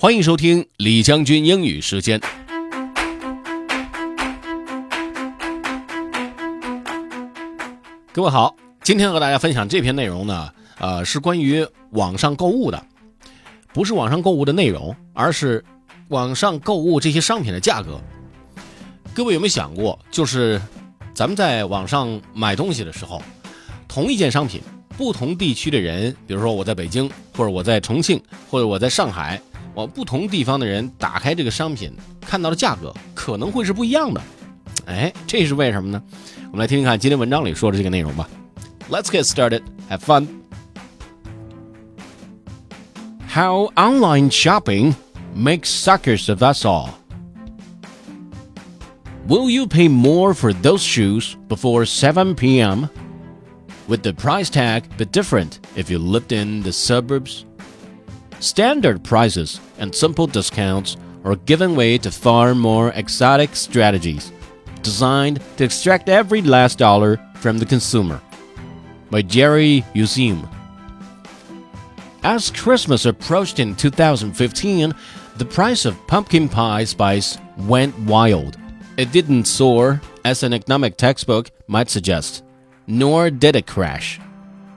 欢迎收听李将军英语时间。各位好，今天和大家分享这篇内容呢，呃，是关于网上购物的，不是网上购物的内容，而是网上购物这些商品的价格。各位有没有想过，就是咱们在网上买东西的时候，同一件商品，不同地区的人，比如说我在北京，或者我在重庆，或者我在上海，我不同地方的人打开这个商品，看到的价格可能会是不一样的。哎，这是为什么呢？我们来听听看今天文章里说的这个内容吧。Let's get started. Have fun. How online shopping makes suckers of us all. Will you pay more for those shoes before 7 p.m.? Would the price tag be different if you lived in the suburbs? Standard prices and simple discounts are giving way to far more exotic strategies designed to extract every last dollar from the consumer. By Jerry Useem. As Christmas approached in 2015, the price of pumpkin pie spice went wild. It didn't soar, as an economic textbook might suggest, nor did it crash.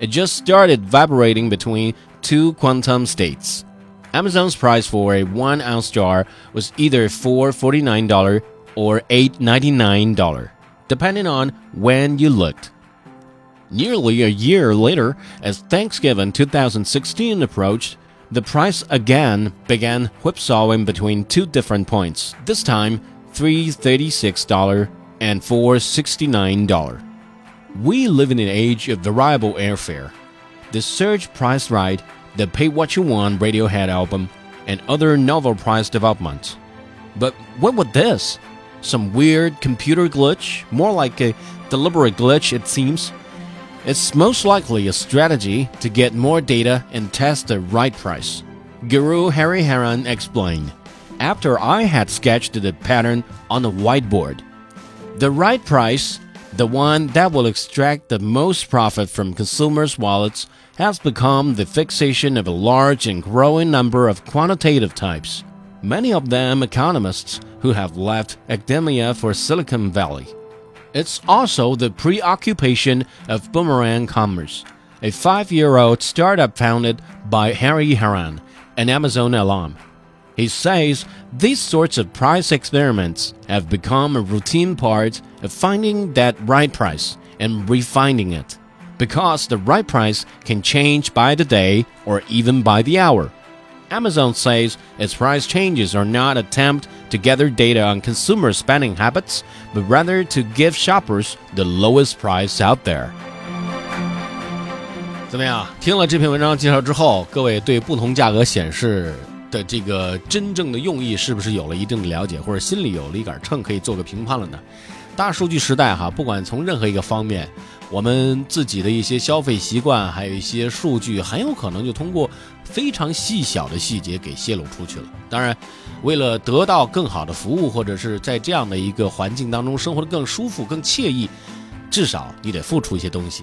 It just started vibrating between two quantum states. Amazon's price for a 1 ounce jar was either $4.49 or $8.99, depending on when you looked. Nearly a year later, as Thanksgiving 2016 approached, the price again began whipsawing between two different points, this time 336 and $469. We live in an age of variable airfare. The surge price ride, the Pay What You Want Radiohead album, and other novel price developments. But what was this? Some weird computer glitch? More like a deliberate glitch, it seems. It's most likely a strategy to get more data and test the right price. Guru Hariharan explained after I had sketched the pattern on the whiteboard. The right price, the one that will extract the most profit from consumers' wallets, has become the fixation of a large and growing number of quantitative types, many of them economists who have left academia for Silicon Valley. It's also the preoccupation of Boomerang Commerce, a five year old startup founded by Hariharan, an Amazon alum. He says these sorts of price experiments have become a routine part of finding that right price and refining it, because the right price can change by the day or even by the hour. Amazon says its price changes are not an attempt to gather data on consumer spending habits, but rather to give shoppers the lowest price out there. 怎么样？听了这篇文章介绍之后，各位对不同价格显示 的这个真正的用意是不是有了一定的了解，或者心里有了一杆秤可以做个评判了呢？大数据时代哈，不管从任何一个方面，我们自己的一些消费习惯，还有一些数据，很有可能就通过非常细小的细节给泄露出去了。当然，为了得到更好的服务，或者是在这样的一个环境当中生活的更舒服、更惬意，至少你得付出一些东西。